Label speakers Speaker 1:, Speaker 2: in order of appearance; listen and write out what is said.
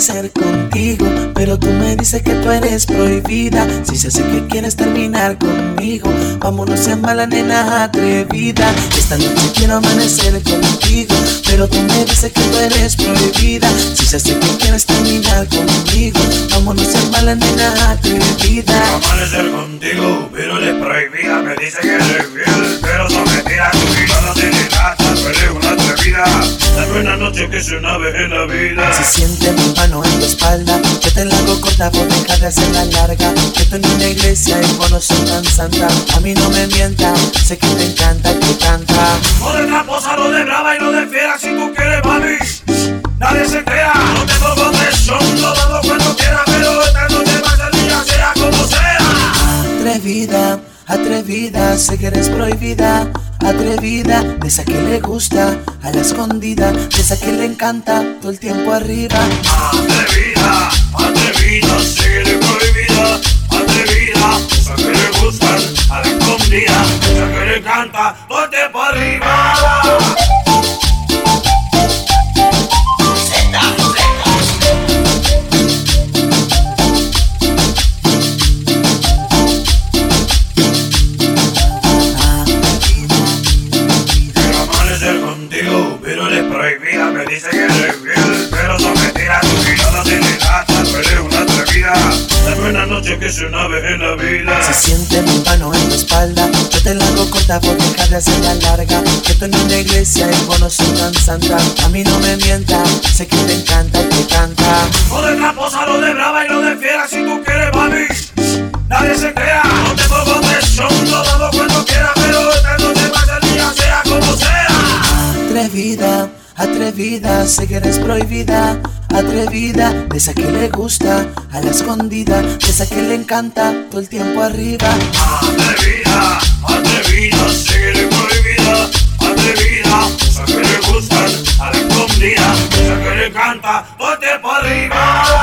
Speaker 1: ser contigo, pero tú me dices que tú eres prohibida. Si se hace que quieres terminar conmigo, vámonos en mala nena atrevida. Esta noche quiero amanecer contigo, pero tú me dices que tú eres prohibida. Si se hace que quieres terminar conmigo, vámonos en mala nena atrevida.
Speaker 2: Quiero amanecer contigo, pero eres prohibida, me dice que eres fiel. Noche que es una vez en la vida.
Speaker 1: Si siente mi mano en tu espalda, yo te la hago corta por dejar de hacerla larga. Que tú en una iglesia y vos no soy tan santa. A mí no me mienta, sé que te encanta que canta.
Speaker 2: No de tramposa, no de brava y no de fiera si tú quieres, mami. Nadie se crea, no tengo protección, lo damos cuando quiera, pero esta noche va a día, sea como sea.
Speaker 1: Atrevida, atrevida, sé que eres prohibida. Atrevida, de esa que le gusta, a la escondida, de esa que le encanta, todo el tiempo arriba.
Speaker 2: Atrevida, atrevida, eres prohibida. Atrevida, esa que le gustan, a la escondida, esa que le encanta, que es una vez en la vida.
Speaker 1: Si siente mi mano en tu espalda, yo te la hago corta por dejar de hacerla larga. Que tú en una iglesia y vos no soy tan santa. A mí no me mienta, sé que te encanta que canta.
Speaker 2: No de tramposa, no de brava y no de fiera si tú
Speaker 1: Atrevida, sé que eres prohibida. Atrevida, de esa que le gusta, a la escondida, de esa que le encanta, todo el tiempo arriba.
Speaker 2: Atrevida, atrevida, sé que eres prohibida. Atrevida, esa que le gustan, a la escondida, esa que le canta, todo el tiempo arriba.